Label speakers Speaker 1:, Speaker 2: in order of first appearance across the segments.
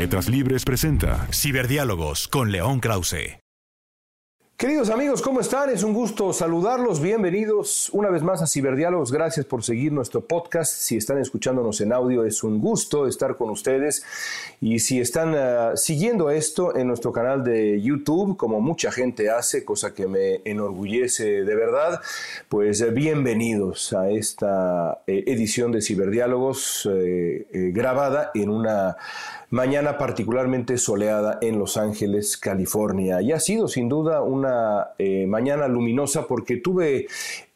Speaker 1: Letras Libres presenta Ciberdiálogos con León Krause.
Speaker 2: Queridos amigos, ¿cómo están? Es un gusto saludarlos. Bienvenidos una vez más a Ciberdiálogos. Gracias por seguir nuestro podcast. Si están escuchándonos en audio, es un gusto estar con ustedes. Y si están uh, siguiendo esto en nuestro canal de YouTube, como mucha gente hace, cosa que me enorgullece de verdad, pues eh, bienvenidos a esta eh, edición de Ciberdiálogos eh, grabada en una mañana particularmente soleada en Los Ángeles, California. Y ha sido sin duda una eh, mañana luminosa porque tuve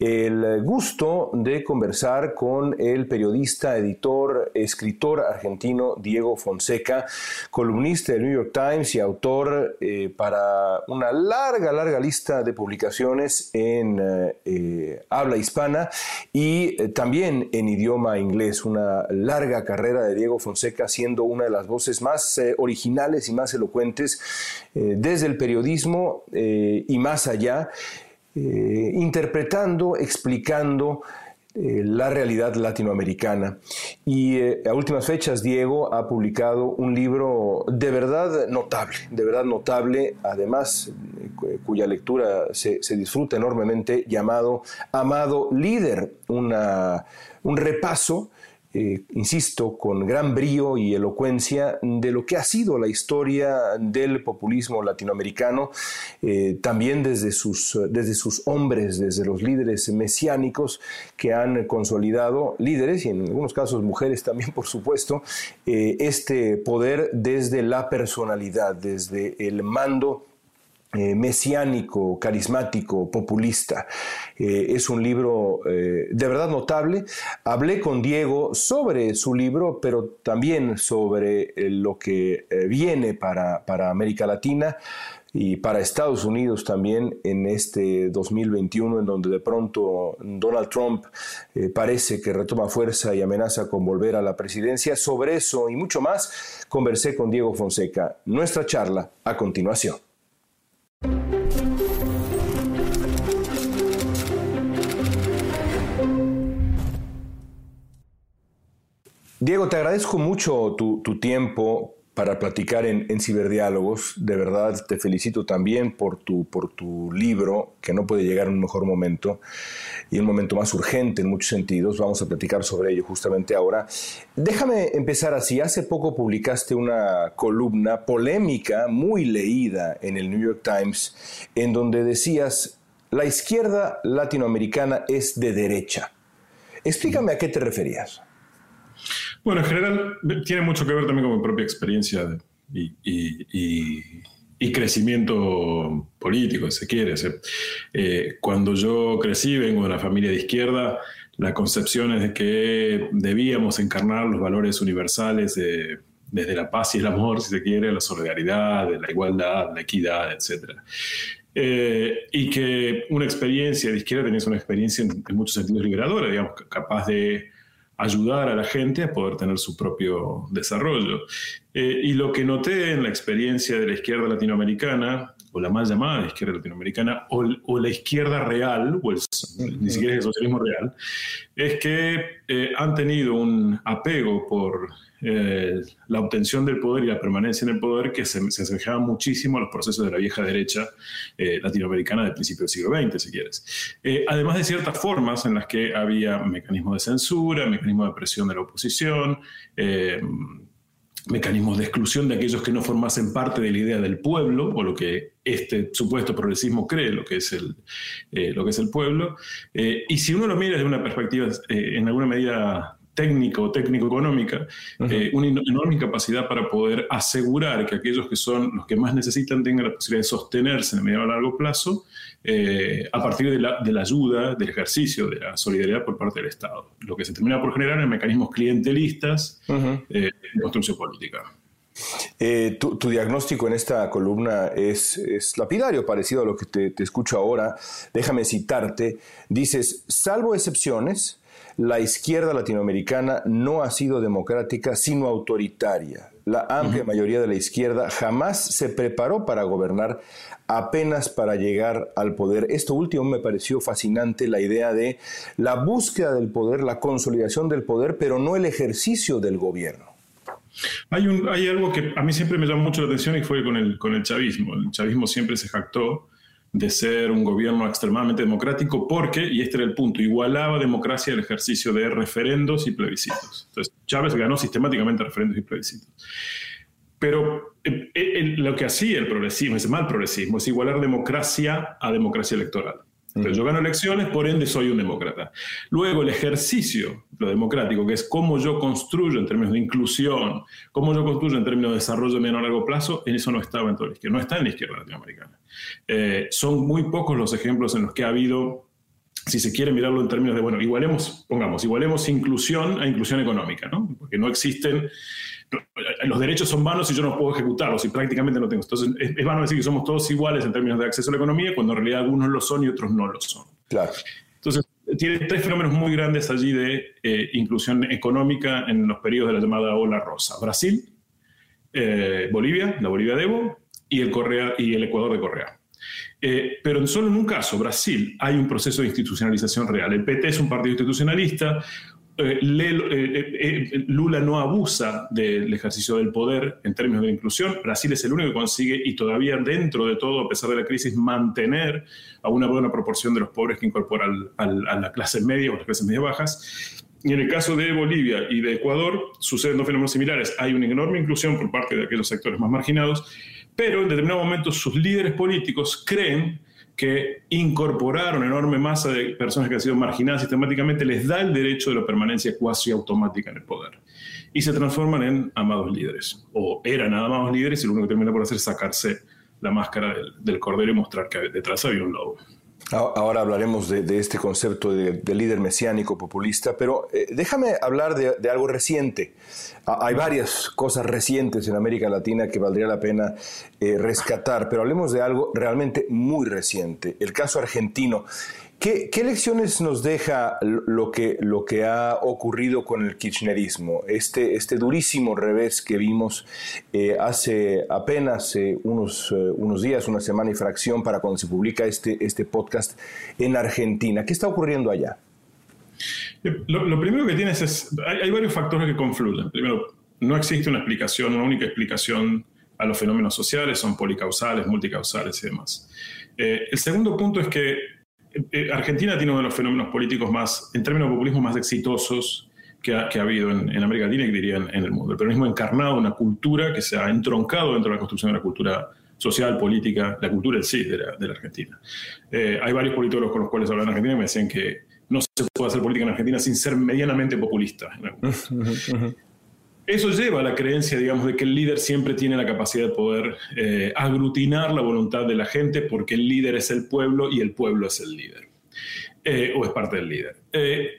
Speaker 2: el gusto de conversar con el periodista, editor, escritor argentino Diego Fonseca, columnista del New York Times y autor eh, para una larga, larga lista de publicaciones en eh, habla hispana y también en idioma inglés. Una larga carrera de Diego Fonseca siendo una de las voces más eh, originales y más elocuentes eh, desde el periodismo eh, y más allá, interpretando, explicando la realidad latinoamericana. Y a últimas fechas, Diego ha publicado un libro de verdad notable, de verdad notable, además cuya lectura se, se disfruta enormemente, llamado Amado Líder, una, un repaso eh, insisto, con gran brío y elocuencia de lo que ha sido la historia del populismo latinoamericano, eh, también desde sus, desde sus hombres, desde los líderes mesiánicos que han consolidado, líderes y en algunos casos mujeres también, por supuesto, eh, este poder desde la personalidad, desde el mando eh, mesiánico, carismático, populista. Eh, es un libro eh, de verdad notable. Hablé con Diego sobre su libro, pero también sobre lo que viene para, para, América Latina y para Estados Unidos también en este 2021, en donde de pronto Donald Trump parece que retoma fuerza y amenaza con volver a la presidencia. Sobre eso y mucho más conversé con Diego Fonseca. Nuestra charla a continuación. Diego, te agradezco mucho tu, tiempo para platicar en, Ciberdiálogos. De verdad, te felicito también por tu, por tu libro, que no puede llegar en un mejor momento y un momento más urgente en muchos sentidos. Vamos a platicar sobre ello justamente ahora. Déjame empezar así. Hace poco publicaste una columna polémica, muy leída en el New York Times, en donde decías, la izquierda latinoamericana es de derecha. Explícame a qué te referías.
Speaker 3: Bueno, en general tiene mucho que ver también con mi propia experiencia y, crecimiento político, si se quiere. Eh, cuando yo crecí, vengo de una familia de izquierda, la concepción es de que debíamos encarnar los valores universales desde la paz y el amor, si se quiere, la solidaridad, la igualdad, la equidad, etc. Eh, y que una experiencia de izquierda tenía una experiencia en, en muchos sentidos liberadora, digamos, capaz de ayudar a la gente a poder tener su propio desarrollo. Eh, y lo que noté en la experiencia de la izquierda latinoamericana, o la mal llamada izquierda latinoamericana, o, la izquierda real, o ni siquiera el socialismo real, es que eh, han tenido un apego por eh, la obtención del poder y la permanencia en el poder que se, se muchísimo a los procesos de la vieja derecha eh, latinoamericana del principio del siglo XX, si quieres. Eh, además de ciertas formas en las que había mecanismos de censura, mecanismos de presión de la oposición, mecanismos de exclusión de aquellos que no formasen parte de la idea del pueblo, o lo que este supuesto progresismo cree lo que es el, lo que es el pueblo. y si uno lo mira desde una perspectiva en alguna medida técnica o técnico-económica, eh, una enorme capacidad para poder asegurar que aquellos que son los que más necesitan tengan la posibilidad de sostenerse en el medio a largo plazo eh, a partir de la, de la, ayuda, del ejercicio, de la solidaridad por parte del Estado. Lo que se termina por generar en mecanismos clientelistas de construcción política.
Speaker 2: Eh, tu, diagnóstico en esta columna es, lapidario, parecido a lo que te, escucho ahora. Déjame citarte. Dices, salvo excepciones, la izquierda latinoamericana no ha sido democrática, sino autoritaria. La amplia mayoría de la izquierda jamás se preparó para gobernar, apenas para llegar al poder. Esto último me pareció fascinante, la idea de la búsqueda del poder, la consolidación del poder, pero no el ejercicio del gobierno.
Speaker 3: Hay, un, hay algo que a mí siempre me llamó mucho la atención y fue con el, con el chavismo. El chavismo siempre se jactó de ser un gobierno extremadamente democrático porque, y este era el punto, igualaba democracia al ejercicio de referendos y plebiscitos. Entonces, Chávez ganó sistemáticamente referendos y plebiscitos. Pero eh, eh, lo que hacía el progresismo, ese mal progresismo, es igualar democracia a democracia electoral. Entonces, yo gano elecciones, por ende soy un demócrata. Luego, el ejercicio, lo democrático, que es cómo yo construyo en términos de inclusión, cómo yo construyo en términos de desarrollo medio a largo plazo, en eso no estaba en toda la izquierda, no está en la izquierda latinoamericana. Eh, son muy pocos los ejemplos en los que ha habido, si se quiere mirarlo en términos de, bueno, igualemos, pongamos, igualemos inclusión a inclusión económica, ¿no? Porque no existen los derechos son vanos y yo no puedo ejecutarlos y prácticamente no tengo. Entonces es, vano decir que somos todos iguales en términos de acceso a la economía cuando en realidad algunos lo son y otros no lo son.
Speaker 2: Claro.
Speaker 3: Entonces tiene tres fenómenos muy grandes allí de eh, inclusión económica en los periodos de la llamada ola rosa. Brasil, eh, Bolivia, la Bolivia de Evo y el, Correa, y el Ecuador de Correa. Eh, pero en solo en un caso, Brasil, hay un proceso de institucionalización real. El PT es un partido institucionalista, eh, eh, eh, Lula no abusa del ejercicio del poder en términos de inclusión. Brasil es el único que consigue, y todavía dentro de todo, a pesar de la crisis, mantener a una buena proporción de los pobres que incorpora a la clase media o las clases media bajas. Y en el caso de Bolivia y de Ecuador suceden dos fenómenos similares. Hay una enorme inclusión por parte de aquellos sectores más marginados, pero en determinado momento sus líderes políticos creen que incorporar una enorme masa de personas que han sido marginadas sistemáticamente les da el derecho de la permanencia cuasi automática en el poder. Y se transforman en amados líderes, o eran amados líderes y lo único que termina por hacer es sacarse la máscara del, del cordero y mostrar que detrás había un lobo.
Speaker 2: Ahora hablaremos de, este concepto de, líder mesiánico populista, pero eh, déjame hablar de, algo reciente. hay varias cosas recientes en América Latina que valdría la pena eh, rescatar, pero hablemos de algo realmente muy reciente, el caso argentino. ¿Qué, lecciones nos deja lo que, lo que ha ocurrido con el kirchnerismo? Este, este durísimo revés que vimos eh, hace apenas eh, unos, eh, unos días, una semana y fracción para cuando se publica este, este podcast en Argentina. ¿Qué está ocurriendo allá?
Speaker 3: Lo, primero que tienes es, hay, varios factores que confluyen. Primero, no existe una explicación, una única explicación a los fenómenos sociales, son policausales, multicausales y demás. el segundo punto es que Argentina tiene uno de los fenómenos políticos más, en términos de populismo, más exitosos que ha, habido en, América Latina y que diría en, el mundo. El peronismo ha encarnado una cultura que se ha entroncado dentro de la construcción de la cultura social, política, la cultura en sí de la, Argentina. Eh, hay varios políticos con los cuales hablan en Argentina y me decían que no se puede hacer política en Argentina sin ser medianamente populista. Eso lleva a la creencia, digamos, de que el líder siempre tiene la capacidad de poder eh, aglutinar la voluntad de la gente porque el líder es el pueblo y el pueblo es el líder, eh, o es parte del líder. Eh,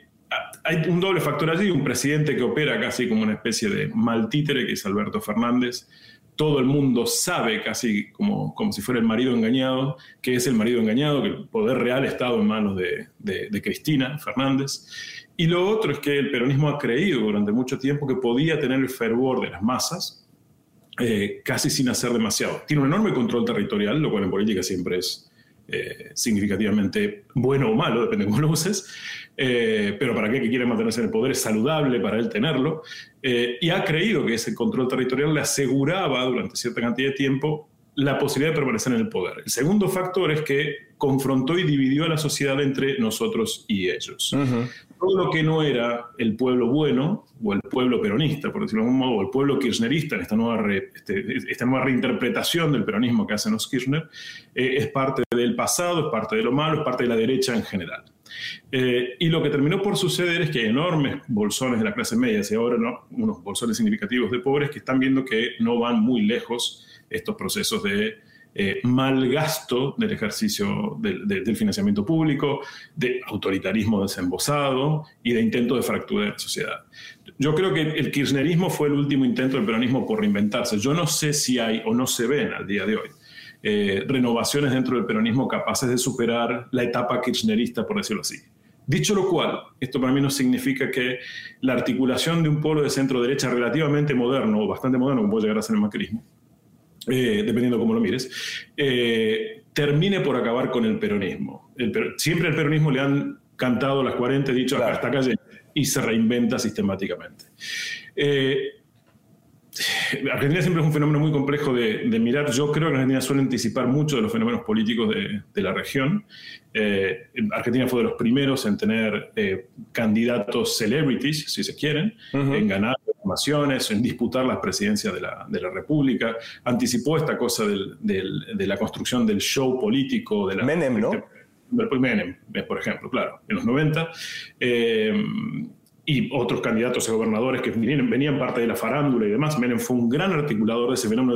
Speaker 3: hay un doble factor allí, un presidente que opera casi como una especie de mal títere, que es Alberto Fernández. Todo el mundo sabe, casi como, como si fuera el marido engañado, que es el marido engañado, que el poder real ha estado en manos de, de Cristina Fernández. Y lo otro es que el peronismo ha creído durante mucho tiempo que podía tener el fervor de las masas eh, casi sin hacer demasiado. Tiene un enorme control territorial, lo cual en política siempre es eh, significativamente bueno o malo, depende de cómo lo uses, eh, pero para qué que quiere mantenerse en el poder es saludable para él tenerlo, y ha creído que ese control territorial le aseguraba durante cierta cantidad de tiempo la posibilidad de permanecer en el poder. El segundo factor es que confrontó y dividió a la sociedad entre nosotros y ellos. Todo lo que no era el pueblo bueno, o el pueblo peronista, por decirlo de algún modo, o el pueblo kirchnerista, en esta nueva, este, esta nueva reinterpretación del peronismo que hacen los Kirchner, eh, es parte del pasado, es parte de lo malo, es parte de la derecha en general. Eh, y lo que terminó por suceder es que hay enormes bolsones de la clase media, y ahora no, unos bolsones significativos de pobres que están viendo que no van muy lejos estos procesos de eh, mal gasto del ejercicio del, financiamiento público, de autoritarismo desembosado y de intento de fractura de la sociedad. Yo creo que el kirchnerismo fue el último intento del peronismo por reinventarse. Yo no sé si hay o no se ven al día de hoy eh, renovaciones dentro del peronismo capaces de superar la etapa kirchnerista, por decirlo así. Dicho lo cual, esto para mí no significa que la articulación de un polo de centro derecha relativamente moderno o bastante moderno, como puede llegar a ser el macrismo, eh, dependiendo cómo lo mires, eh, termine por acabar con el peronismo. siempre al peronismo le han cantado las 40, dicho hasta acá y se reinventa sistemáticamente. Eh, Argentina siempre es un fenómeno muy complejo de, mirar. Yo creo que Argentina suele anticipar mucho de los fenómenos políticos de, la región. Eh, Argentina fue de los primeros en tener eh, candidatos celebrities, si se quieren, en ganar formaciones, en disputar las presidencias de la, República. Anticipó esta cosa de la construcción del show político. De la,
Speaker 2: Menem, ¿no?
Speaker 3: Menem, por ejemplo, claro, en los 90 y otros candidatos a gobernadores que venían, parte de la farándula y demás. Menem fue un gran articulador de ese fenómeno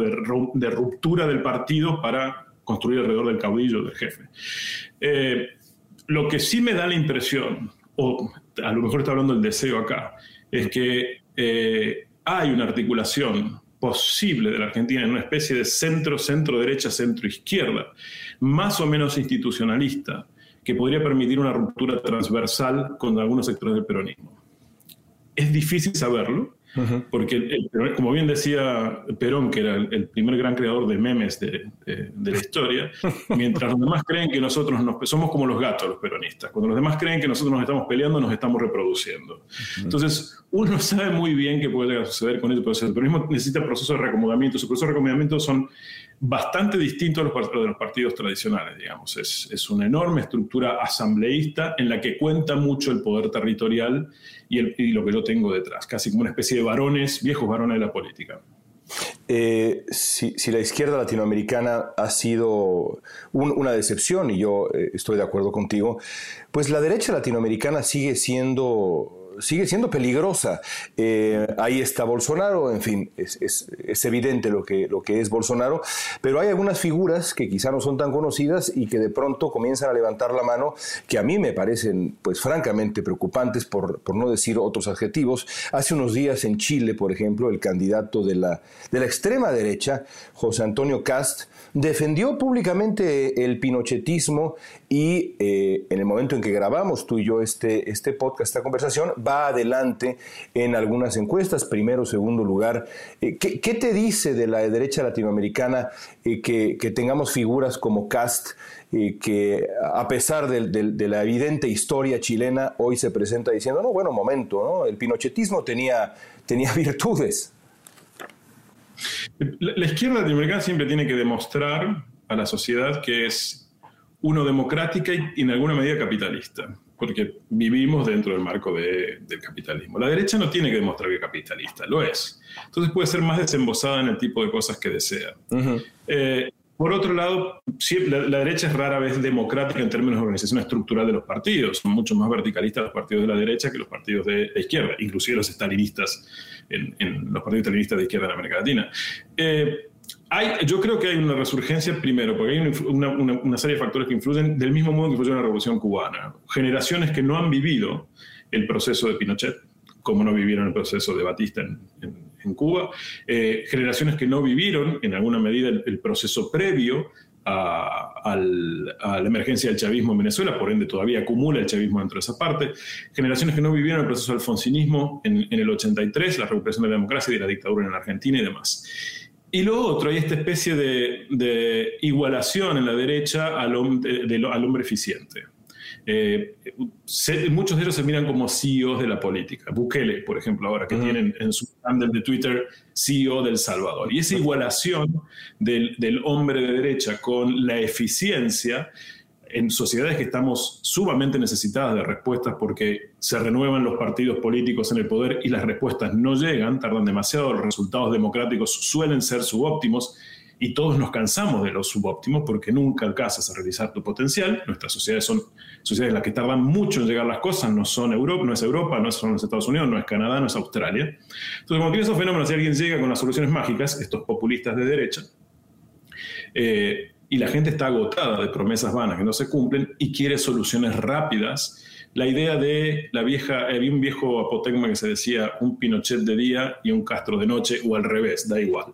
Speaker 3: de, ruptura del partido para construir alrededor del caudillo, del jefe. Eh, lo que sí me da la impresión, o a lo mejor está hablando el deseo acá, es que eh, hay una articulación posible de la Argentina en una especie de centro, centro-derecha, centro-izquierda, más o menos institucionalista, que podría permitir una ruptura transversal con algunos sectores del peronismo es difícil saberlo, porque, como bien decía Perón, que era el, primer gran creador de memes de, la historia, mientras los demás creen que nosotros nos, somos como los gatos, los peronistas, cuando los demás creen que nosotros nos estamos peleando, nos estamos reproduciendo. Entonces, uno sabe muy bien qué puede suceder con eso, pero el peronismo necesita procesos de reacomodamiento. Sus procesos de reacomodamiento son bastante distinto a los, de los partidos tradicionales, digamos. Es, es, una enorme estructura asambleísta en la que cuenta mucho el poder territorial y, lo que yo tengo detrás, casi como una especie de varones, viejos varones de la política.
Speaker 2: Eh, si, si, la izquierda latinoamericana ha sido una decepción, y yo eh, estoy de acuerdo contigo, pues la derecha latinoamericana sigue siendo sigue siendo peligrosa. Eh, ahí está Bolsonaro, en fin, es, evidente lo que, lo que es Bolsonaro, pero hay algunas figuras que quizá no son tan conocidas y que de pronto comienzan a levantar la mano que a mí me parecen, pues francamente preocupantes, por, por no decir otros adjetivos. Hace unos días en Chile, por ejemplo, el candidato de la, de la extrema derecha, José Antonio Cast, defendió públicamente el pinochetismo y eh, en el momento en que grabamos tú y yo este, este podcast, esta conversación, va adelante en algunas encuestas, primero, segundo lugar. Eh, ¿qué, te dice de la derecha latinoamericana eh, que, tengamos figuras como Cast? que a pesar de, la evidente historia chilena, hoy se presenta diciendo, no, bueno, momento, ¿no? el pinochetismo tenía, tenía virtudes.
Speaker 3: La, izquierda latinoamericana siempre tiene que demostrar a la sociedad que es uno democrática y en alguna medida capitalista, porque vivimos dentro del marco del capitalismo. La derecha no tiene que demostrar que es capitalista, lo es. Entonces puede ser más desembosada en el tipo de cosas que desea. Eh, por otro lado, la, derecha es rara vez democrática en términos de organización estructural de los partidos. Son mucho más verticalistas los partidos de la derecha que los partidos de, izquierda, inclusive los estalinistas en, los partidos televistas de izquierda en América Latina. Eh, hay, yo creo que hay una resurgencia primero, porque hay una, serie de factores que influyen del mismo modo que influyó la Revolución Cubana. Generaciones que no han vivido el proceso de Pinochet, como no vivieron el proceso de Batista en, en, Cuba. Eh, generaciones que no vivieron en alguna medida el proceso previo a, la emergencia del chavismo en Venezuela, por ende todavía acumula el chavismo dentro de esa parte. Generaciones que no vivieron el proceso alfonsinismo en, el 83, la recuperación de la democracia y de la dictadura en Argentina y demás. Y lo otro, hay esta especie de, igualación en la derecha al, al hombre eficiente. Eh, muchos de ellos se miran como CEOs de la política. Bukele, por ejemplo, ahora que tienen en su handle de Twitter CEO del Salvador. Y esa igualación del, del hombre de derecha con la eficiencia en sociedades que estamos sumamente necesitadas de respuestas porque se renuevan los partidos políticos en el poder y las respuestas no llegan, tardan demasiado, los resultados democráticos suelen ser subóptimos y todos nos cansamos de los subóptimos porque nunca alcanzas a realizar tu potencial. Nuestras sociedades son sociedades en las que tardan mucho en llegar las cosas, no son Europa, no es Europa, no son los Estados Unidos, no es Canadá, no es Australia. Entonces, cuando tiene esos fenómenos, si alguien llega con las soluciones mágicas, estos populistas de derecha, eh, y la gente está agotada de promesas vanas que no se cumplen y quiere soluciones rápidas la idea de la vieja, había un viejo apotegma que se decía un Pinochet de día y un Castro de noche, o al revés, da igual.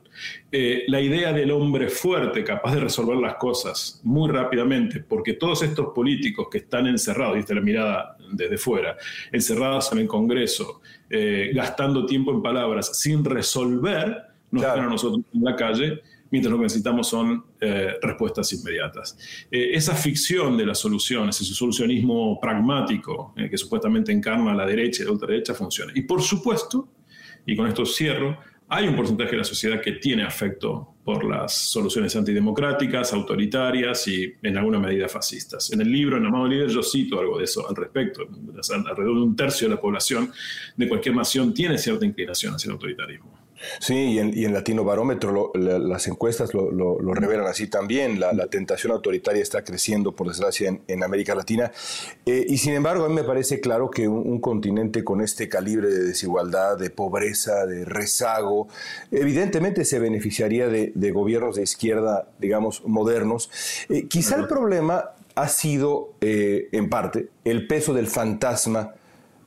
Speaker 3: Eh, la idea del hombre fuerte, capaz de resolver las cosas muy rápidamente, porque todos estos políticos que están encerrados, viste la mirada desde fuera, encerrados en el Congreso, eh, gastando tiempo en palabras, sin resolver, nos claro. a nosotros en la calle mientras lo que necesitamos son eh, respuestas inmediatas. Eh, esa ficción de las soluciones, ese solucionismo pragmático eh, que supuestamente encarna la derecha y la ultraderecha funciona. Y por supuesto, y con esto cierro, hay un porcentaje de la sociedad que tiene afecto por las soluciones antidemocráticas, autoritarias y en alguna medida fascistas. En el libro, en Amado Líder, yo cito algo de eso al respecto. Alrededor de un tercio de la población de cualquier nación tiene cierta inclinación hacia el autoritarismo.
Speaker 2: Sí, y en, y en Latino Barómetro las encuestas lo, revelan así también. La, tentación autoritaria está creciendo, por desgracia, en, América Latina. Eh, y sin embargo, a mí me parece claro que un, continente con este calibre de desigualdad, de pobreza, de rezago, evidentemente se beneficiaría de, gobiernos de izquierda, digamos, modernos. Eh, quizá el problema ha sido, eh, en parte, el peso del fantasma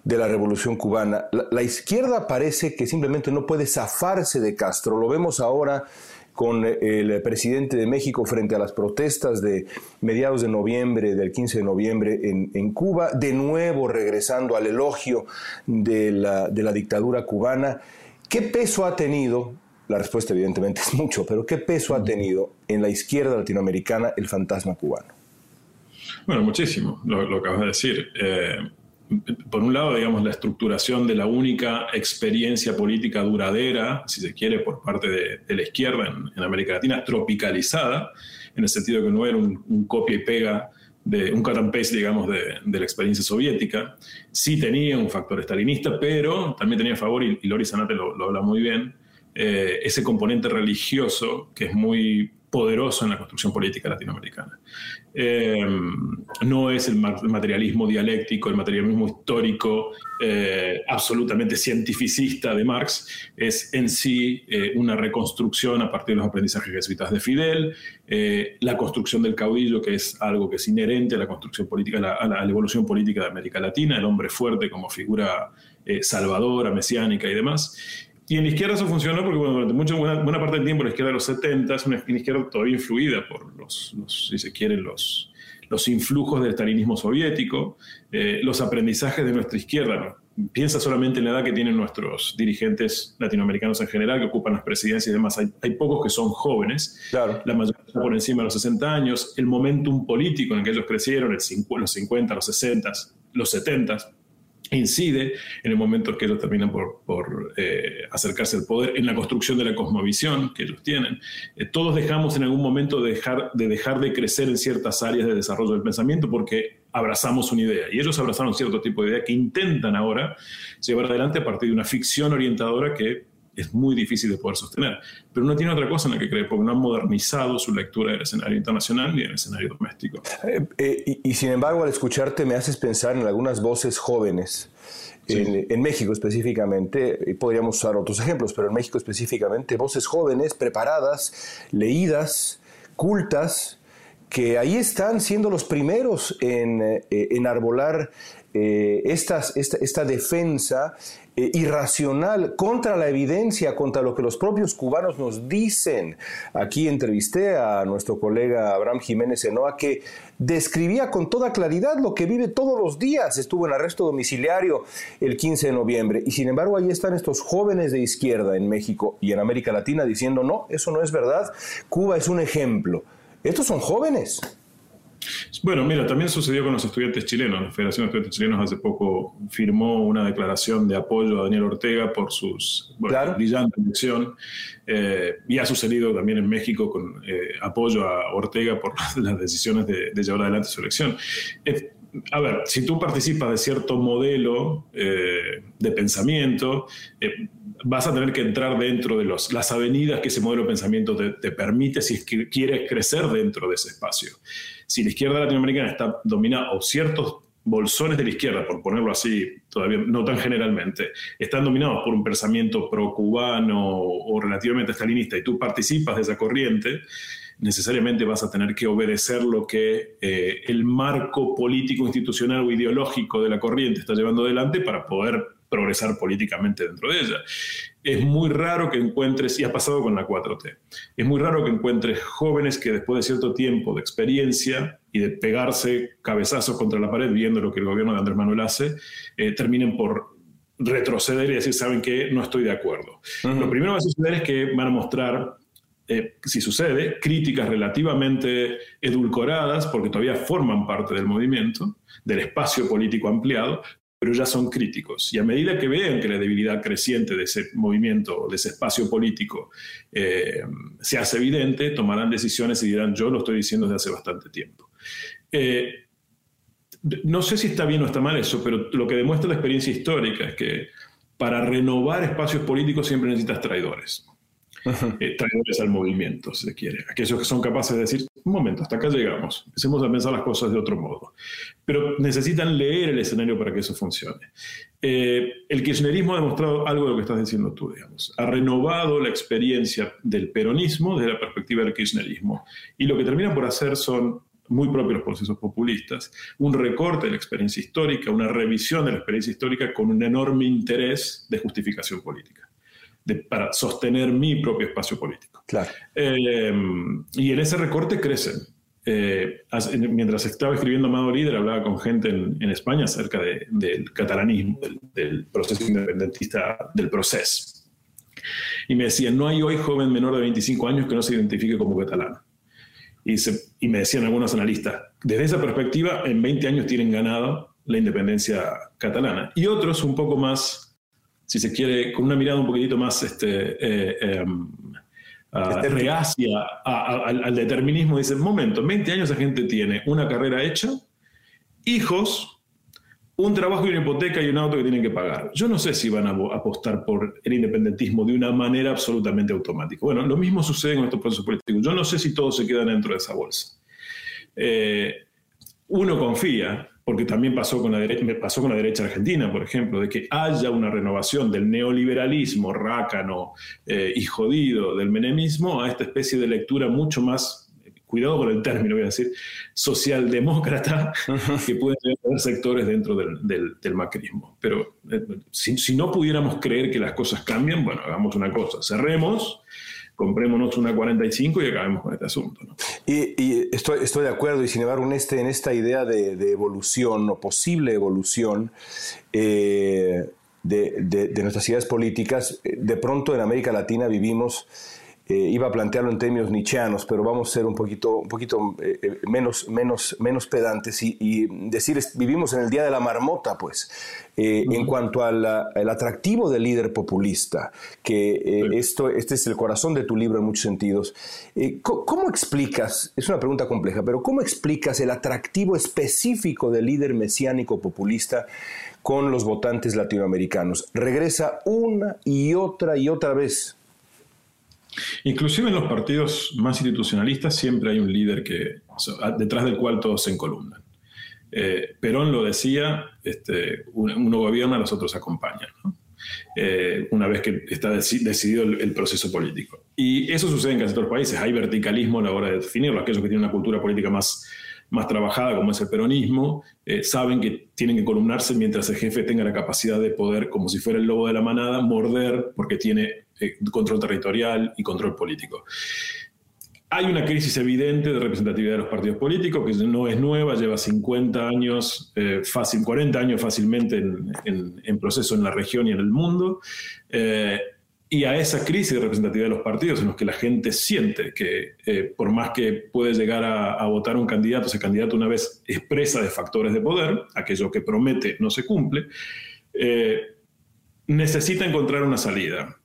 Speaker 2: de la revolución cubana. La, izquierda parece que simplemente no puede zafarse de Castro. Lo vemos ahora con el presidente de México frente a las protestas de mediados de noviembre, del 15 de noviembre en, Cuba, de nuevo regresando al elogio de la, de la dictadura cubana. ¿Qué peso ha tenido la respuesta evidentemente es mucho, pero ¿qué peso ha tenido en la izquierda latinoamericana el fantasma cubano?
Speaker 3: Bueno, muchísimo, lo, lo acabas de decir. Eh, por un lado, digamos, la estructuración de la única experiencia política duradera, si se quiere, por parte de, la izquierda en, América Latina, tropicalizada, en el sentido que no era un, copia y pega de un cut and paste, digamos, de, la experiencia soviética. Sí tenía un factor estalinista, pero también tenía a favor, y, Lori Sanate lo, habla muy bien, eh, ese componente religioso que es muy poderoso en la construcción política latinoamericana. Eh, no es el materialismo dialéctico, el materialismo histórico eh, absolutamente cientificista de Marx, es en sí eh, una reconstrucción a partir de los aprendizajes jesuitas de Fidel, la construcción del caudillo, que es algo que es inherente a la construcción política, a la, evolución política de América Latina, el hombre fuerte como figura salvadora, mesiánica y demás. Y en la izquierda eso funcionó porque bueno, durante mucha, buena, buena, parte del tiempo la izquierda de los 70 es una izquierda todavía influida por los, si se quieren, los, los influjos del estalinismo soviético, eh, los aprendizajes de nuestra izquierda. Piensa solamente en la edad que tienen nuestros dirigentes latinoamericanos en general, que ocupan las presidencias y demás. Hay, hay pocos que son jóvenes,
Speaker 2: claro.
Speaker 3: la mayoría por encima de los 60 años. El momentum político en el que ellos crecieron, el, los 50, los 60, los 70, incide en el momento que ellos terminan por, eh, acercarse al poder, en la construcción de la cosmovisión que ellos tienen. Eh, todos dejamos en algún momento de dejar, de dejar de crecer en ciertas áreas de desarrollo del pensamiento porque abrazamos una idea. Y ellos abrazaron cierto tipo de idea que intentan ahora llevar adelante a partir de una ficción orientadora que es muy difícil de poder sostener. Pero no tiene otra cosa en la que creer, porque no han modernizado su lectura del escenario internacional ni del escenario doméstico.
Speaker 2: Eh, eh, y, sin embargo, al escucharte me haces pensar en algunas voces jóvenes. En, México específicamente, y podríamos usar otros ejemplos, pero en México específicamente, voces jóvenes, preparadas, leídas, cultas, que ahí están siendo los primeros en eh, esta, defensa eh, irracional contra la evidencia, contra lo que los propios cubanos nos dicen. Aquí entrevisté a nuestro colega Abraham Jiménez Enoa que describía con toda claridad lo que vive todos los días. Estuvo en arresto domiciliario el 15 de noviembre y sin embargo ahí están estos jóvenes de izquierda en México y en América Latina diciendo no, eso no es verdad. Cuba es un ejemplo. Estos son jóvenes.
Speaker 3: Bueno, mira, también sucedió con los estudiantes chilenos. La Federación de Estudiantes Chilenos hace poco firmó una declaración de apoyo a Daniel Ortega por sus bueno, brillante elección. Eh, y ha sucedido también en México con eh, apoyo a Ortega por las decisiones de, llevar adelante su elección. Eh, a ver, si tú participas de cierto modelo de pensamiento, vas a tener que entrar dentro de los, las avenidas que ese modelo de pensamiento te, permite si quieres crecer dentro de ese espacio. Si la izquierda latinoamericana está dominada, o ciertos bolsones de la izquierda, por ponerlo así, todavía no tan generalmente, están dominados por un pensamiento pro-cubano o relativamente estalinista y tú participas de esa corriente, necesariamente vas a tener que obedecer lo que eh, el marco político, institucional o ideológico de la corriente está llevando adelante para poder progresar políticamente dentro de ella. Es muy raro que encuentres, y ha pasado con la 4T, es muy raro que encuentres jóvenes que después de cierto tiempo de experiencia y de pegarse cabezazos contra la pared viendo lo que el gobierno de Andrés Manuel hace, eh, terminen por retroceder y decir, saben que no estoy de acuerdo. Lo primero que va a suceder es que van a mostrar eh, si sucede, críticas relativamente edulcoradas, porque todavía forman parte del movimiento, del espacio político ampliado, pero ya son críticos. Y a medida que vean que la debilidad creciente de ese movimiento, de ese espacio político, eh, se hace evidente, tomarán decisiones y dirán, yo lo estoy diciendo desde hace bastante tiempo. Eh, no sé si está bien o está mal eso, pero lo que demuestra la experiencia histórica es que para renovar espacios políticos siempre necesitas traidores. Eh, traidores al movimiento, si se quiere. Aquellos que son capaces de decir, un momento, hasta acá llegamos, empecemos a pensar las cosas de otro modo. Pero necesitan leer el escenario para que eso funcione. Eh, el kirchnerismo ha demostrado algo de lo que estás diciendo tú, digamos. Ha renovado la experiencia del peronismo desde la perspectiva del kirchnerismo. Y lo que termina por hacer son muy propios los procesos populistas, un recorte de la experiencia histórica, una revisión de la experiencia histórica con un enorme interés de justificación política para sostener mi propio espacio político.
Speaker 2: Claro.
Speaker 3: Eh, y en ese recorte crecen. Eh, mientras estaba escribiendo Amado Líder, hablaba con gente en, España acerca del catalanismo, del, proceso independentista, del proceso. Y me decían, no hay hoy joven menor de 25 años que no se identifique como catalán. Y, y me decían algunos analistas, desde esa perspectiva, en 20 años tienen ganado la independencia catalana. Y otros un poco más si se quiere, con una mirada un poquitito más este, eh, em, reacia al, determinismo, dice, momento, 20 años esa gente tiene una carrera hecha, hijos, un trabajo y una hipoteca y un auto que tienen que pagar. Yo no sé si van a apostar por el independentismo de una manera absolutamente automática. Bueno, lo mismo sucede en estos procesos políticos. Yo no sé si todos se quedan dentro de esa bolsa. Eh, uno confía, porque también pasó con, la derecha, pasó con la derecha argentina, por ejemplo, de que haya una renovación del neoliberalismo rácano eh, y jodido del menemismo a esta especie de lectura mucho más, cuidado con el término, voy a decir, socialdemócrata, que pueden tener sectores dentro del, macrismo. Pero eh, si, si no pudiéramos creer que las cosas cambian, bueno, hagamos una cosa, cerremos comprémonos una 45 y acabemos con este asunto.
Speaker 2: Y, estoy, estoy de acuerdo, y sin embargo, en, este, en esta idea de, evolución o posible evolución eh, de, de, nuestras ideas políticas, eh, de pronto en América Latina vivimos eh, iba a plantearlo en términos nichianos, pero vamos a ser un poquito, un poquito eh, eh, menos, menos, menos pedantes y, decir, vivimos en el día de la marmota, pues, en cuanto al atractivo del líder populista, que esto, este es el corazón de tu libro en muchos sentidos. ¿Cómo explicas, es una pregunta compleja, pero cómo explicas el atractivo específico del líder mesiánico populista con los votantes latinoamericanos? Regresa una y otra y otra vez
Speaker 3: Inclusive en los partidos más institucionalistas siempre hay un líder que, detrás del cual todos se encolumnan. Eh, Perón lo decía, este, uno gobierna, los otros acompañan, eh, una vez que está decidido el, proceso político. Y eso sucede en casi todos los países. Hay verticalismo a la hora de definirlo. Aquellos que tienen una cultura política más, más trabajada, como es el peronismo, eh, saben que tienen que columnarse mientras el jefe tenga la capacidad de poder, como si fuera el lobo de la manada, morder porque tiene control territorial y control político. Hay una crisis evidente de representatividad de los partidos políticos, que no es nueva, lleva 50 años, eh, fácil, 40 años fácilmente en, proceso en la región y en el mundo. Eh, y a esa crisis de representatividad de los partidos en los que la gente siente que por más que puede llegar a, votar un candidato, ese candidato una vez expresa de factores de poder, aquello que promete no se cumple, necesita encontrar una salida.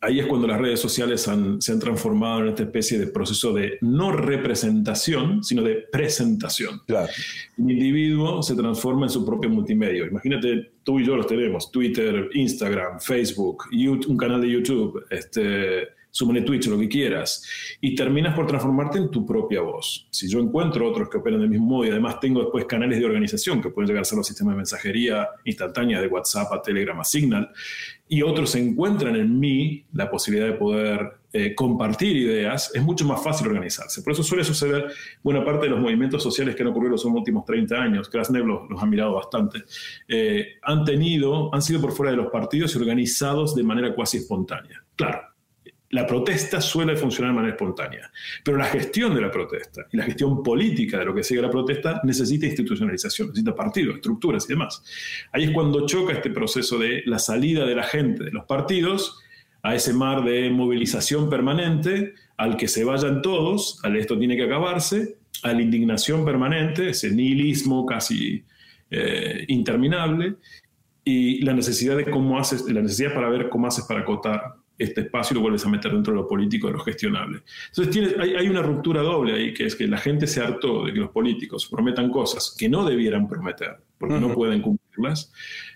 Speaker 3: Ahí es cuando las redes sociales se han transformado en esta especie de proceso de no representación, sino de presentación.
Speaker 2: Claro.
Speaker 3: El individuo se transforma en su propio multimedio. Imagínate, tú y yo los tenemos, Twitter, Instagram, Facebook, un canal de YouTube, este, súmale Twitch, lo que quieras, y terminas por transformarte en tu propia voz. Si yo encuentro otros que operan del mismo modo y además tengo después canales de organización que pueden llegar a ser los sistemas de mensajería instantánea de WhatsApp a Telegram a Signal, y otros encuentran en mí la posibilidad de poder eh, compartir ideas, es mucho más fácil organizarse. Por eso suele suceder buena parte de los movimientos sociales que han ocurrido en los últimos 30 años, Krasnev los, los ha mirado bastante, eh, han tenido, han sido por fuera de los partidos y organizados de manera cuasi espontánea. Claro, la protesta suele funcionar de manera espontánea, pero la gestión de la protesta y la gestión política de lo que sigue la protesta necesita institucionalización, necesita partidos, estructuras y demás. Ahí es cuando choca este proceso de la salida de la gente de los partidos a ese mar de movilización permanente, al que se vayan todos, al esto tiene que acabarse, a la indignación permanente, ese nihilismo casi eh, interminable, y la necesidad de cómo haces, la necesidad para ver cómo haces para acotar este espacio y lo vuelves a meter dentro de lo político, de lo gestionable. Entonces hay, una ruptura doble ahí, que es que la gente se hartó de que los políticos prometan cosas que no debieran prometer, porque no pueden cumplirlas,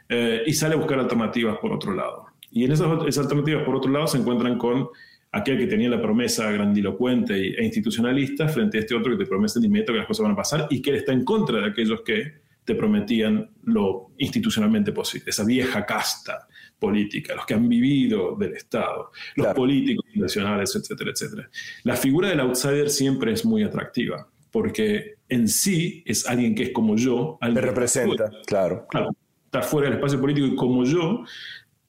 Speaker 3: eh, y sale a buscar alternativas por otro lado. Y en esas, esas, alternativas por otro lado se encuentran con aquel que tenía la promesa grandilocuente e institucionalista frente a este otro que te promete de inmediato que las cosas van a pasar y que él está en contra de aquellos que te prometían lo institucionalmente posible, esa vieja casta política, los que han vivido del Estado, los políticos nacionales, etcétera, etcétera. La figura del outsider siempre es muy atractiva, porque en sí es alguien que es como yo.
Speaker 2: Me representa, claro.
Speaker 3: claro. Está fuera del espacio político y como yo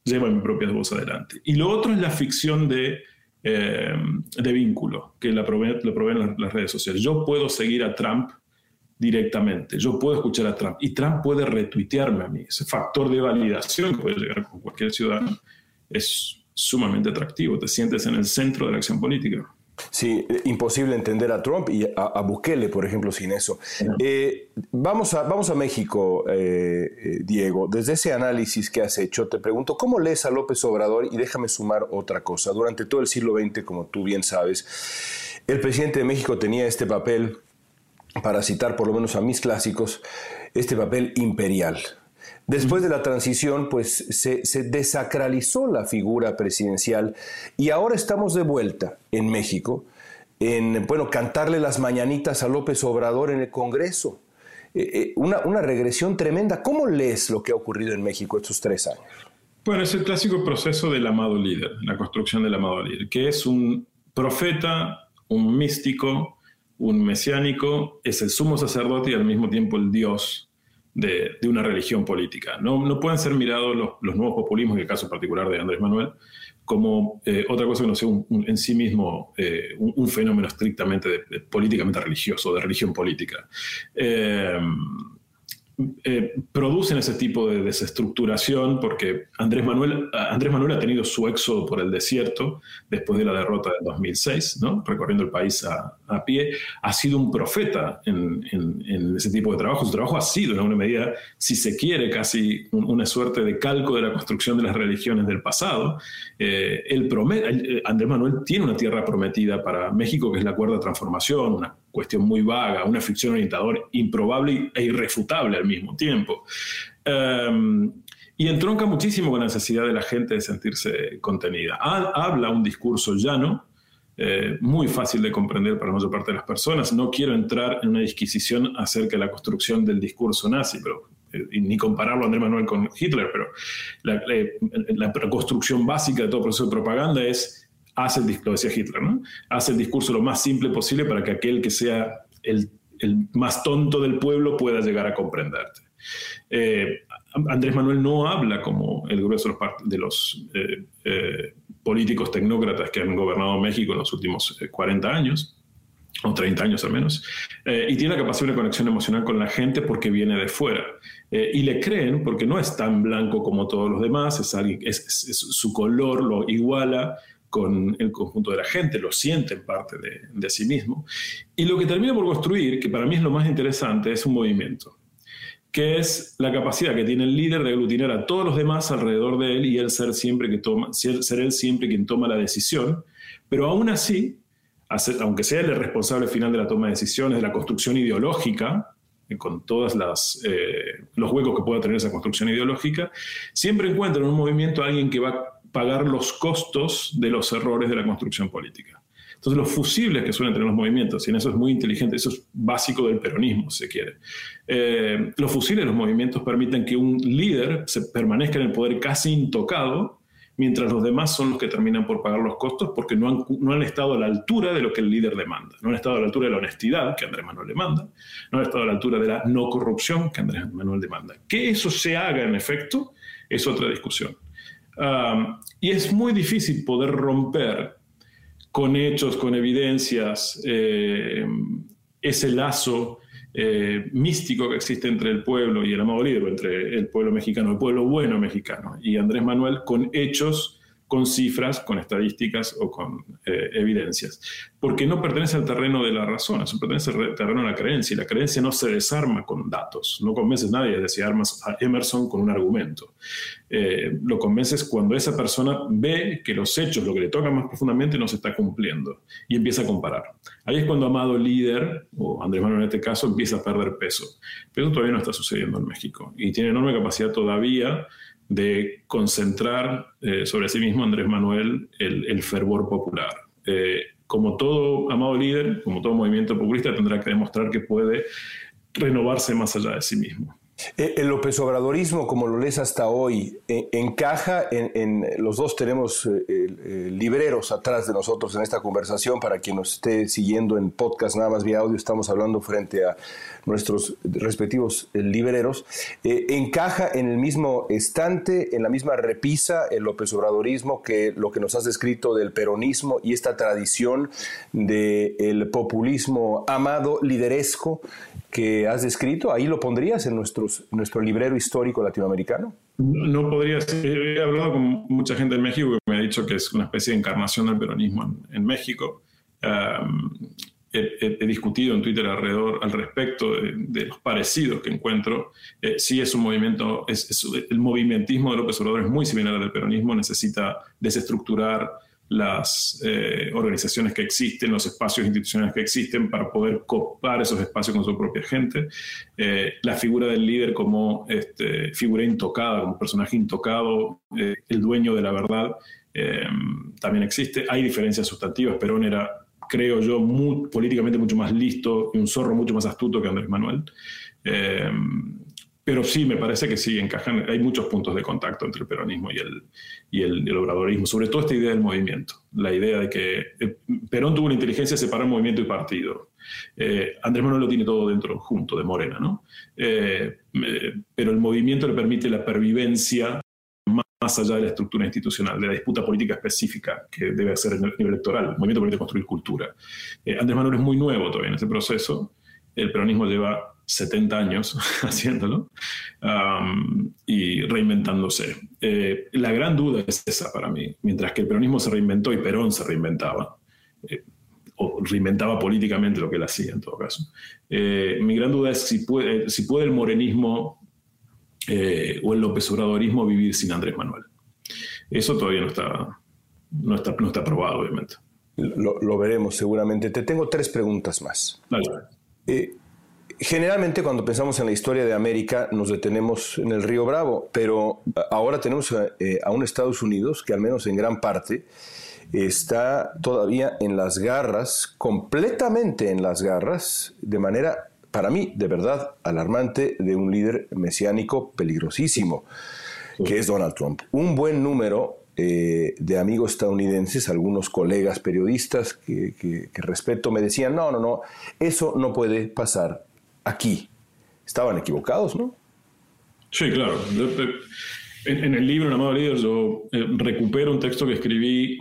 Speaker 3: lleva mi propia voz adelante. Y lo otro es la ficción de, eh, de vínculo, que la proveen, lo proveen las redes sociales. Yo puedo seguir a Trump directamente. Yo puedo escuchar a Trump y Trump puede retuitearme a mí. Ese factor de validación que puede llegar con cualquier ciudadano es sumamente atractivo. Te sientes en el centro de la acción política.
Speaker 2: Sí, eh, imposible entender a Trump y a, Bukele, por ejemplo, sin eso. Eh, vamos, a, vamos a México, eh, Diego. Desde ese análisis que has hecho, te pregunto, ¿cómo lees a López Obrador? Y déjame sumar otra cosa. Durante todo el siglo XX, como tú bien sabes, el presidente de México tenía este papel para citar por lo menos a mis clásicos, este papel imperial. Después de la transición, pues se, desacralizó la figura presidencial y ahora estamos de vuelta en México en, bueno, cantarle las mañanitas a López Obrador en el Congreso. Eh, eh, una, una regresión tremenda. ¿Cómo lees lo que ha ocurrido en México estos tres años?
Speaker 3: Bueno, es el clásico proceso del amado líder, la construcción del amado líder, que es un profeta, un místico, un mesiánico es el sumo sacerdote y al mismo tiempo el dios de, una religión política. No, no pueden ser mirados los, nuevos populismos, en el caso particular de Andrés Manuel, como eh, otra cosa que no sea en sí mismo eh, un, fenómeno estrictamente políticamente religioso, de religión política. Eh, producen ese tipo de desestructuración porque Andrés Manuel, Andrés Manuel ha tenido su éxodo por el desierto después de la derrota del 2006, ¿no? recorriendo el país a, a pie, ha sido un profeta en, en, ese tipo de trabajo. Su trabajo ha sido, en alguna medida, si se quiere, casi una suerte de calco de la construcción de las religiones del pasado. Eh, el eh, Andrés Manuel tiene una tierra prometida para México, que es la cuerda de transformación, una cuestión muy vaga, una ficción orientador improbable e irrefutable al mismo tiempo. Em, y entronca muchísimo con la necesidad de la gente de sentirse contenida. habla un discurso llano, eh, muy fácil de comprender para la mayor parte de las personas. No quiero entrar en una disquisición acerca de la construcción del discurso nazi, pero, eh, ni compararlo a Andrés Manuel con Hitler, pero la, la, construcción básica de todo proceso de propaganda es hace el, Hitler, ¿no? hace el discurso lo más simple posible para que aquel que sea el, más tonto del pueblo pueda llegar a comprenderte. Eh, Andrés Manuel no habla como el grueso de los eh, eh, políticos tecnócratas que han gobernado México en los últimos 40 años, o 30 años al menos, y tiene la capacidad de conexión emocional con la gente porque viene de fuera. y le creen porque no es tan blanco como todos los demás, es, alguien, su color lo iguala, con el conjunto de la gente, lo siente en parte de, sí mismo. Y lo que termina por construir, que para mí es lo más interesante, es un movimiento. Que es la capacidad que tiene el líder de aglutinar a todos los demás alrededor de él y él ser siempre que toma, ser él siempre quien toma la decisión, pero aún así, aunque sea el responsable final de la toma de decisiones, de la construcción ideológica, eh, con todos eh, los huecos que pueda tener esa construcción ideológica, siempre encuentra en un movimiento a alguien que va a pagar los costos de los errores de la construcción política. Entonces, los fusibles que suelen tener los movimientos, y en eso es muy inteligente, eso es básico del peronismo, si se quiere. Eh, los fusibles de los movimientos permiten que un líder se permanezca en el poder casi intocado, mientras los demás son los que terminan por pagar los costos porque no han, no han estado a la altura de lo que el líder demanda, no han estado a la altura de la honestidad que Andrés Manuel demanda, no han estado a la altura de la no corrupción que Andrés Manuel demanda. Que eso se haga en efecto es otra discusión. Ah, y es muy difícil poder romper con hechos, con evidencias, eh, ese lazo eh, místico que existe entre el pueblo y el amado líder, entre el pueblo mexicano, el pueblo bueno mexicano, y Andrés Manuel, con hechos con cifras, con estadísticas o con eh, evidencias. Porque no pertenece al terreno de la razón, eso pertenece al terreno de la creencia. Y la creencia no se desarma con datos. No convences a nadie, de decir, armas a Emerson con un argumento. Eh, lo convences cuando esa persona ve que los hechos, lo que le toca más profundamente, no se está cumpliendo y empieza a comparar. Ahí es cuando Amado líder, o Andrés Manuel en este caso, empieza a perder peso. Pero eso todavía no está sucediendo en México. Y tiene enorme capacidad todavía de concentrar eh, sobre sí mismo Andrés Manuel el, fervor popular. Eh, como todo amado líder, como todo movimiento populista, tendrá que demostrar que puede renovarse más allá de sí mismo.
Speaker 2: Eh, el López Obradorismo, como lo lees hasta hoy, eh, encaja en, los dos tenemos eh, libreros atrás de nosotros en esta conversación. Para quien nos esté siguiendo en podcast, nada más vía audio, estamos hablando frente a nuestros respectivos libreros. encaja en el mismo estante, en la misma repisa, el López Obradorismo, que lo que nos has descrito del peronismo y esta tradición del populismo amado, lideresco que has descrito, ahí lo pondrías en nuestros, nuestro librero histórico latinoamericano.
Speaker 3: No podría ser. He hablado con mucha gente en México que me ha dicho que es una especie de encarnación del peronismo en, México. he, discutido en Twitter alrededor al respecto de, los parecidos que encuentro. Eh, sí es un movimiento, es, el movimentismo de López Obrador es muy similar al del peronismo, necesita desestructurar las eh, organizaciones que existen, los espacios institucionales que existen para poder copar esos espacios con su propia gente. Eh, la figura del líder como este, figura intocada, como personaje intocado, eh, el dueño de la verdad, también existe. Hay diferencias sustantivas. Perón era, creo yo, políticamente mucho más listo y un zorro mucho más astuto que Andrés Manuel. Pero sí, me parece que sí, encajan, hay muchos puntos de contacto entre el peronismo y el, y el, obradorismo, sobre todo esta idea del movimiento, la idea de que eh, Perón tuvo la inteligencia de separar movimiento y partido. Eh, Andrés Manuel lo tiene todo dentro, junto, de Morena, ¿no? Eh, pero el movimiento le permite la pervivencia más allá de la estructura institucional, de la disputa política específica que debe hacer el nivel electoral. El movimiento permite construir cultura. Andrés Manuel es muy nuevo todavía en ese proceso. El peronismo lleva 70 años haciéndolo y reinventándose. Eh, la gran duda es esa para mí. Mientras que el peronismo se reinventó y Perón se reinventaba, eh, o reinventaba políticamente lo que él hacía en todo caso. Eh, mi gran duda es si puede, si puede el morenismo o el López Obradorismo vivir sin Andrés Manuel. Eso todavía no está, no está, no está probado, obviamente.
Speaker 2: Lo, lo, veremos seguramente. Te tengo tres preguntas más.
Speaker 3: Dale.
Speaker 2: Generalmente cuando pensamos en la historia de América nos detenemos en el río Bravo, pero ahora tenemos eh, a un Estados Unidos que al menos en gran parte está todavía en las garras, completamente en las garras, de manera, para mí, de verdad alarmante, de un líder mesiánico peligrosísimo, que es Donald Trump. Un buen número eh, de amigos estadounidenses, algunos colegas periodistas que, que, respeto, me decían, no, no, no, eso no puede pasar aquí. Estaban equivocados, ¿no?
Speaker 3: Sí, claro. En, el libro, en Amado Líder, yo eh, recupero un texto que escribí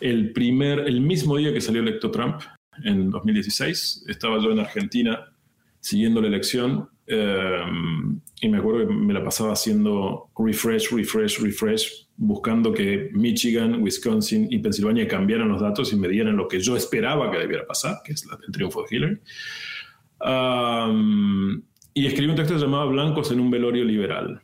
Speaker 3: el, primer, el mismo día que salió electo Trump, en 2016. Estaba yo en Argentina siguiendo la elección eh, y me acuerdo que me la pasaba haciendo refresh, refresh, refresh, buscando que Michigan, Wisconsin y Pensilvania cambiaran los datos y me dieran lo que yo esperaba que debiera pasar, que es el triunfo de Hillary y escribió un texto llamado Blancos en un velorio liberal,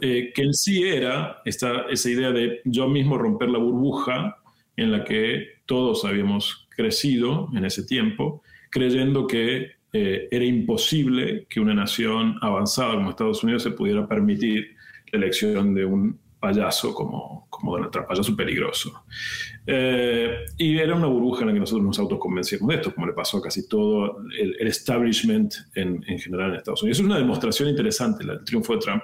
Speaker 3: eh, que en sí era esta, esa idea de yo mismo romper la burbuja en la que todos habíamos crecido en ese tiempo, creyendo que eh, era imposible que una nación avanzada como Estados Unidos se pudiera permitir la elección de un payaso como, como Donald Trump, payaso peligroso. Eh, y era una burbuja en la que nosotros nos autoconvencimos de esto, como le pasó a casi todo el, establishment en, en, general en Estados Unidos. Es una demostración interesante, el triunfo de Trump,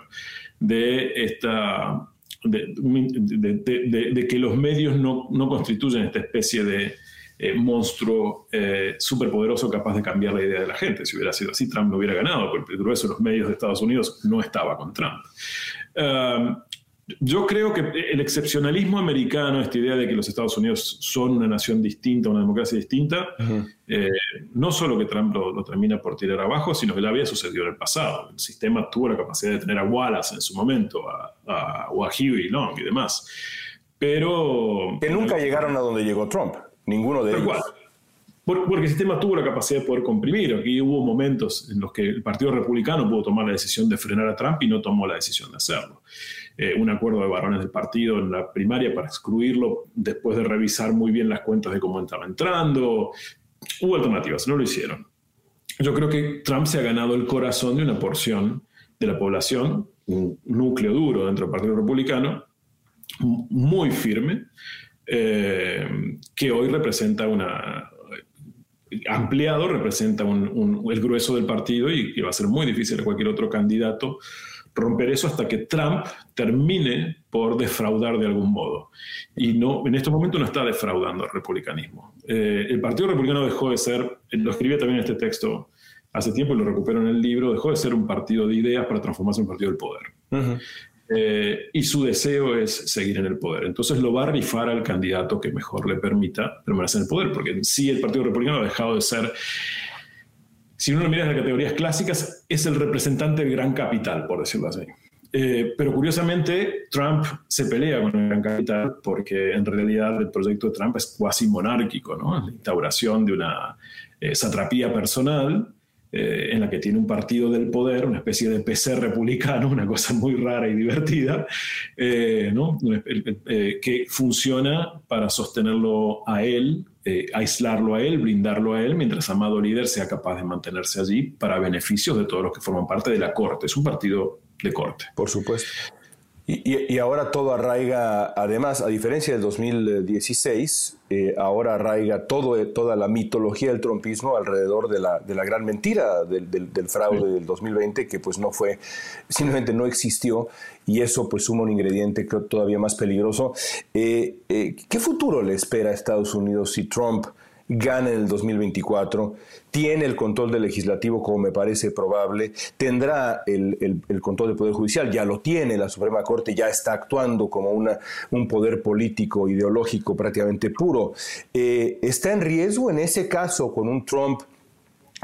Speaker 3: de esta... De, de, que los medios no, no constituyen esta especie de eh, monstruo eh, superpoderoso capaz de cambiar la idea de la gente. Si hubiera sido así, Trump no hubiera ganado, porque el grueso de los medios de Estados Unidos no estaba con Trump. Um, yo creo que el excepcionalismo americano, esta idea de que los Estados Unidos son una nación distinta, una democracia distinta, eh, no solo que Trump lo, termina por tirar abajo, sino que ya había sucedido en el pasado. El sistema tuvo la capacidad de tener a Wallace en su momento, a, a, o a Huey Long y demás. Pero...
Speaker 2: Que nunca llegaron a donde llegó Trump, ninguno de ellos.
Speaker 3: Porque el sistema tuvo la capacidad de poder comprimir. Aquí hubo momentos en los que el Partido Republicano pudo tomar la decisión de frenar a Trump y no tomó la decisión de hacerlo. Eh, un acuerdo de varones del partido en la primaria para excluirlo después de revisar muy bien las cuentas de cómo estaba entrando. Hubo alternativas, no lo hicieron. Yo creo que Trump se ha ganado el corazón de una porción de la población, un núcleo duro dentro del Partido Republicano, muy firme, eh, que hoy representa una, ampliado representa el grueso del partido y que va a ser muy difícil a cualquier otro candidato romper eso hasta que Trump termine por defraudar de algún modo. Y no, en este momento no está defraudando al republicanismo. Eh, el Partido Republicano dejó de ser, lo escribí también en este texto hace tiempo y lo recupero en el libro, dejó de ser un partido de ideas para transformarse en un partido del poder. Eh, y su deseo es seguir en el poder. Entonces lo va a rifar al candidato que mejor le permita permanecer en el poder, porque en sí el Partido Republicano ha dejado de ser si uno lo mira las categorías clásicas, es el representante del gran capital, por decirlo así. Eh, pero curiosamente, Trump se pelea con el gran capital porque en realidad el proyecto de Trump es cuasi monárquico, ¿no? la instauración de una eh, satrapía personal eh, en la que tiene un partido del poder, una especie de PC republicano, una cosa muy rara y divertida, ¿no? que funciona para sostenerlo a él eh, aislarlo a él, brindarlo a él, mientras Amado Líder sea capaz de mantenerse allí para beneficios de todos los que forman parte de la corte. Es un partido de corte.
Speaker 2: Por supuesto. Y, ahora todo arraiga, además, a diferencia del 2016, eh, ahora arraiga todo, toda la mitología del trompismo alrededor de la, de la gran mentira del, del, fraude del 2020, que pues no fue, simplemente no existió, y eso pues suma un ingrediente creo todavía más peligroso. Eh, eh, ¿Qué futuro le espera a Estados Unidos si Trump gana en el 2024, tiene el control del legislativo como me parece probable, tendrá el, control del Poder Judicial, ya lo tiene, la Suprema Corte ya está actuando como una, un poder político, ideológico prácticamente puro. Eh, ¿Está en riesgo en ese caso con un Trump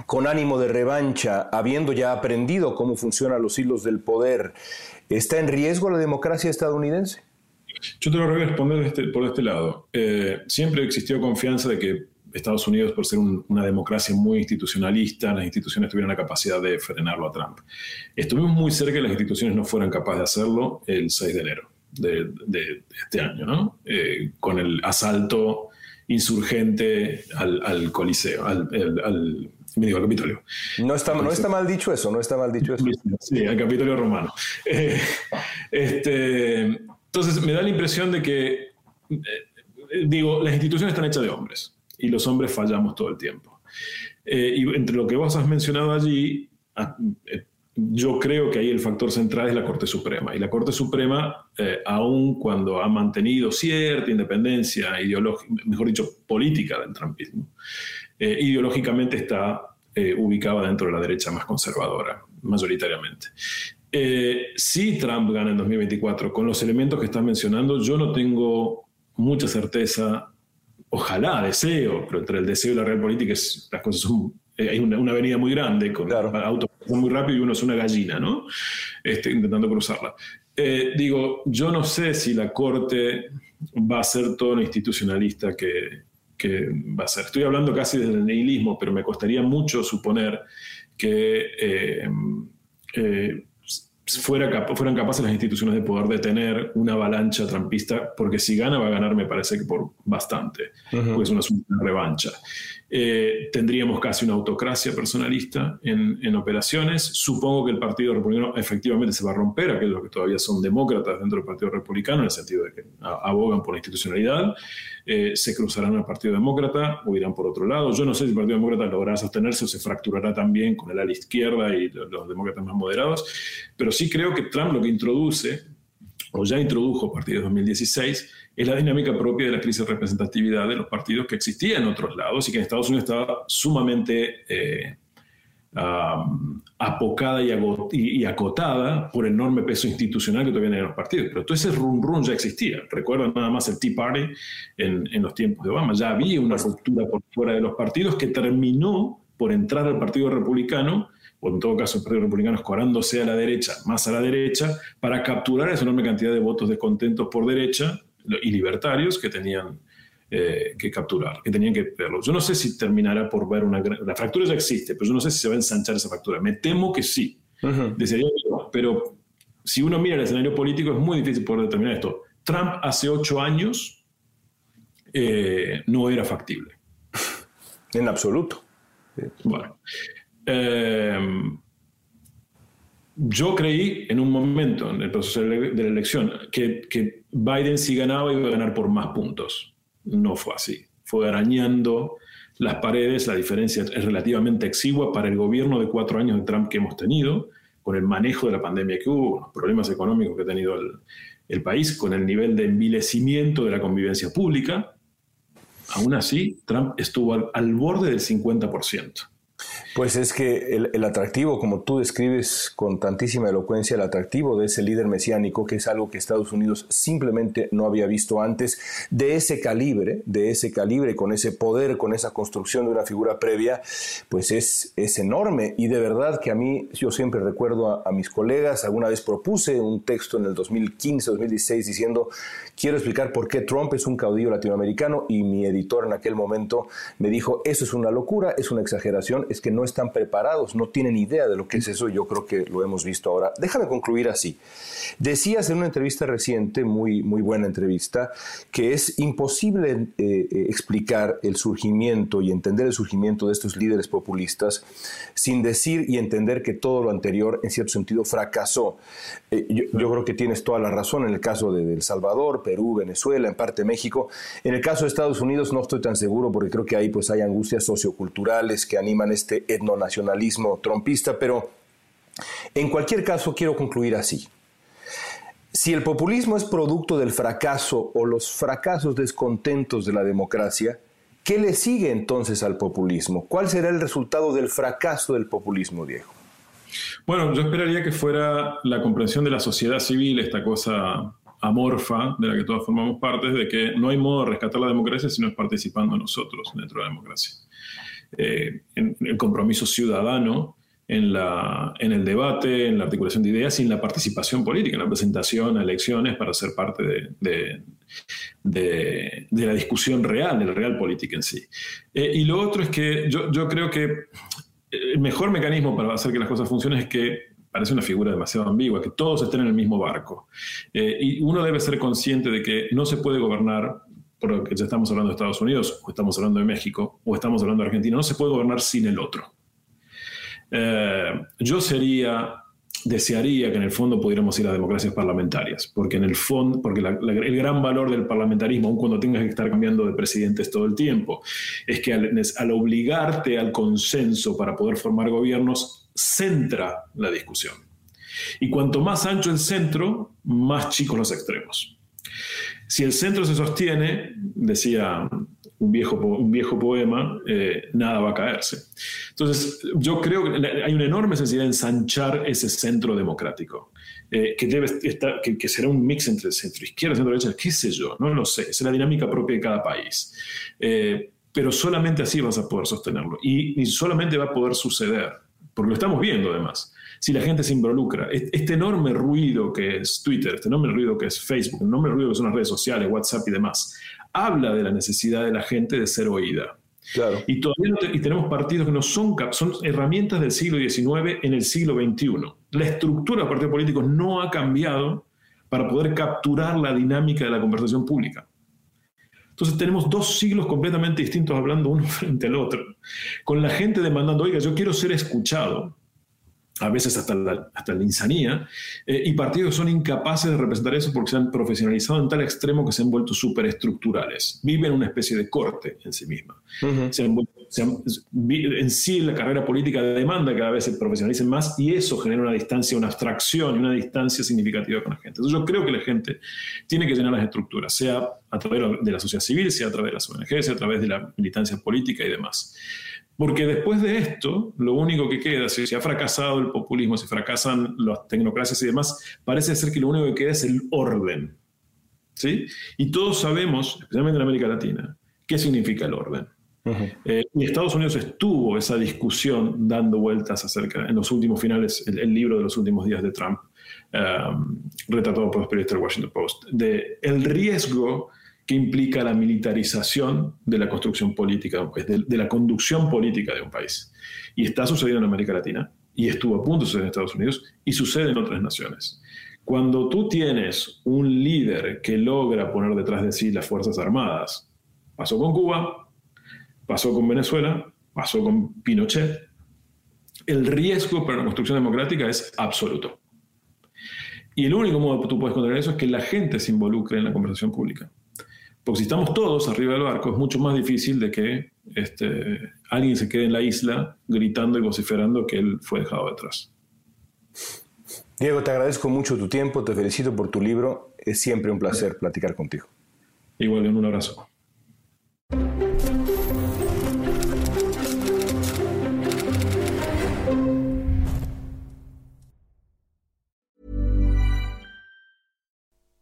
Speaker 2: con ánimo de revancha, habiendo ya aprendido cómo funcionan los hilos del poder, ¿está en riesgo la democracia estadounidense?
Speaker 3: Yo te lo voy a responder este, por este lado. Eh, siempre existió confianza de que Estados Unidos, por ser una democracia muy institucionalista, las instituciones tuvieran la capacidad de frenarlo a Trump. Estuvimos muy cerca de que las instituciones no fueran capaces de hacerlo el 6 de enero de, este año, ¿no? Eh, con el asalto insurgente al, Coliseo, al, al, Capitolio.
Speaker 2: No está, no está mal dicho eso, no está mal dicho eso.
Speaker 3: Sí, al Capitolio romano. Eh, este, entonces, me da la impresión de que, eh, digo, las instituciones están hechas de hombres y los hombres fallamos todo el tiempo. Eh, y entre lo que vos has mencionado allí, ah, eh, yo creo que ahí el factor central es la Corte Suprema. Y la Corte Suprema, eh, aun cuando ha mantenido cierta independencia ideológica, mejor dicho, política del trumpismo, ideológicamente está ubicada dentro de la derecha más conservadora, mayoritariamente. si Trump gana en 2024 con los elementos que estás mencionando, yo no tengo mucha certeza ojalá, deseo, pero entre el deseo y la real política las cosas son, eh, hay una, avenida muy grande, con autos muy rápido y uno es una gallina, ¿no? Este, intentando cruzarla. Eh, digo, yo no sé si la Corte va a ser todo lo institucionalista que, que va a ser. Estoy hablando casi desde el nihilismo, pero me costaría mucho suponer que eh, eh, fuera fueran capaces las instituciones de poder detener una avalancha trampista, porque si gana va a ganar, me parece que por bastante, porque es una, una revancha. Eh, tendríamos casi una autocracia personalista en, operaciones. Supongo que el Partido Republicano efectivamente se va a romper, aquellos que todavía son demócratas dentro del Partido Republicano, en el sentido de que abogan por la institucionalidad, eh, se cruzarán al Partido Demócrata o irán por otro lado. Yo no sé si el Partido Demócrata logrará sostenerse o se fracturará también con el ala izquierda y los demócratas más moderados, pero sí creo que Trump lo que introduce, o ya introdujo a partir de 2016, es la dinámica propia de la crisis de representatividad de los partidos que existía en otros lados y que en Estados Unidos estaba sumamente eh, apocada y, acotada por enorme peso institucional que todavía en los partidos. Pero todo ese run run ya existía. Recuerda nada más el Tea Party en, en los tiempos de Obama. Ya había una ruptura por fuera de los partidos que terminó por entrar al Partido Republicano o en todo caso el Partido Republicano escorándose a la derecha, más a la derecha, para capturar esa enorme cantidad de votos descontentos por derecha y libertarios que tenían eh, que capturar, que tenían que verlo. Yo no sé si terminará por ver una... La fractura ya existe, pero yo no sé si se va a ensanchar esa fractura. Me temo que sí. pero si uno mira el escenario político es muy difícil poder determinar esto. Trump hace ocho años eh, no era factible.
Speaker 2: En absoluto.
Speaker 3: Bueno. Eh, yo creí en un momento en el proceso de la elección que, Biden si ganaba iba a ganar por más puntos. No fue así. Fue arañando las paredes. La diferencia es relativamente exigua para el gobierno de cuatro años de Trump que hemos tenido, con el manejo de la pandemia que hubo, los problemas económicos que ha tenido el, país, con el nivel de envilecimiento de la convivencia pública. Aún así, Trump estuvo al borde del 50%.
Speaker 2: Pues es que el, atractivo, como tú describes con tantísima elocuencia, el atractivo de ese líder mesiánico, que es algo que Estados Unidos simplemente no había visto antes, de ese calibre, de ese calibre, con ese poder, con esa construcción de una figura previa, pues es, es enorme. Y de verdad que a mí, yo siempre recuerdo a, mis colegas, alguna vez propuse un texto en el 2015, 2016, diciendo, quiero explicar por qué Trump es un caudillo latinoamericano, y mi editor en aquel momento me dijo, eso es una locura, es una exageración, es que no están preparados, no tienen idea de lo que es eso, yo creo que lo hemos visto ahora. Déjame concluir así. Decías en una entrevista reciente, muy, muy buena entrevista, que es imposible eh, eh, explicar el surgimiento y entender el surgimiento de estos líderes populistas sin decir y entender que todo lo anterior, en cierto sentido, fracasó. Eh, yo, creo que tienes toda la razón en el caso de El Salvador, Perú, Venezuela, en parte México. En el caso de Estados Unidos no estoy tan seguro porque creo que ahí pues hay angustias socioculturales que animan este etnonacionalismo trompista, pero en cualquier caso quiero concluir así. Si el populismo es producto del fracaso o los fracasos descontentos de la democracia, ¿qué le sigue entonces al populismo? ¿Cuál será el resultado del fracaso del populismo, Diego?
Speaker 3: Bueno, yo esperaría que fuera la comprensión de la sociedad civil, esta cosa amorfa de la que todos formamos parte, de que no hay modo de rescatar la democracia si no es participando nosotros dentro de la democracia. Eh, en el compromiso ciudadano, en, la, en el debate, en la articulación de ideas y en la participación política, en la presentación a elecciones para ser parte de, de, la discusión real, de la real política en sí. Eh, y lo otro es que yo, yo creo que el mejor mecanismo para hacer que las cosas funcionen es que parece una figura demasiado ambigua, que todos estén en el mismo barco. Eh, y uno debe ser consciente de que no se puede gobernar porque ya estamos hablando de Estados Unidos, o estamos hablando de México, o estamos hablando de Argentina, no se puede gobernar sin el otro. Eh, yo sería, desearía que en el fondo pudiéramos ir a democracias parlamentarias, porque en el fondo, porque el gran valor del parlamentarismo, aun cuando tengas que estar cambiando de presidentes todo el tiempo, es que al, al obligarte al consenso para poder formar gobiernos, centra la discusión. Y cuanto más ancho el centro, más chicos los extremos. Si el centro se sostiene, decía un viejo, un viejo poema, eh, nada va a caerse. Entonces, yo creo que hay una enorme necesidad de ensanchar ese centro democrático, eh, que, debe estar, que, será un mix entre centro izquierda centro derecha, qué sé yo, no lo sé, es la dinámica propia de cada país. Eh, pero solamente así vas a poder sostenerlo y, y solamente va a poder suceder, porque lo estamos viendo además si la gente se involucra. Este enorme ruido que es Twitter, este enorme ruido que es Facebook, el enorme ruido que son las redes sociales, WhatsApp y demás, habla de la necesidad de la gente de ser oída. Y todavía y tenemos partidos que no son, son herramientas del siglo XIX en el siglo XXI. La estructura de partidos políticos no ha cambiado para poder capturar la dinámica de la conversación pública. Entonces tenemos dos siglos completamente distintos hablando uno frente al otro, con la gente demandando, oiga, yo quiero ser escuchado, a veces hasta la, hasta la insanía, eh, y partidos son incapaces de representar eso porque se han profesionalizado en tal extremo que se han vuelto superestructurales. Viven una especie de corte en sí misma. en sí la carrera política demanda que cada vez se profesionalicen más y eso genera una distancia, una abstracción y una distancia significativa con la gente. Entonces yo creo que la gente tiene que llenar las estructuras, sea a través de la sociedad civil, sea a través de las ONG, sea a través de la militancia política y demás. Porque después de esto, lo único que queda, si se ha fracasado el populismo, si fracasan las tecnocracias y demás, parece ser que lo único que queda es el orden. ¿sí? Y todos sabemos, especialmente en América Latina, qué significa el orden. Eh, y Estados Unidos estuvo esa discusión dando vueltas acerca, en los últimos finales, el, libro de los últimos días de Trump, um, retratado por los periodistas del Washington Post, de el riesgo que implica la militarización de la construcción política de, la conducción política de un país. Y está sucediendo en América Latina, y estuvo a punto de suceder en Estados Unidos, y sucede en otras naciones. Cuando tú tienes un líder que logra poner detrás de sí las Fuerzas Armadas, pasó con Cuba, pasó con Venezuela, pasó con Pinochet, el riesgo para la construcción democrática es absoluto. Y el único modo que tú puedes controlar eso es que la gente se involucre en la conversación pública. Porque si estamos todos arriba del barco, es mucho más difícil de que este, alguien se quede en la isla gritando y vociferando que él fue dejado detrás.
Speaker 2: Diego, te agradezco mucho tu tiempo, te felicito por tu libro. Es siempre un placer platicar contigo.
Speaker 3: Igual, un abrazo.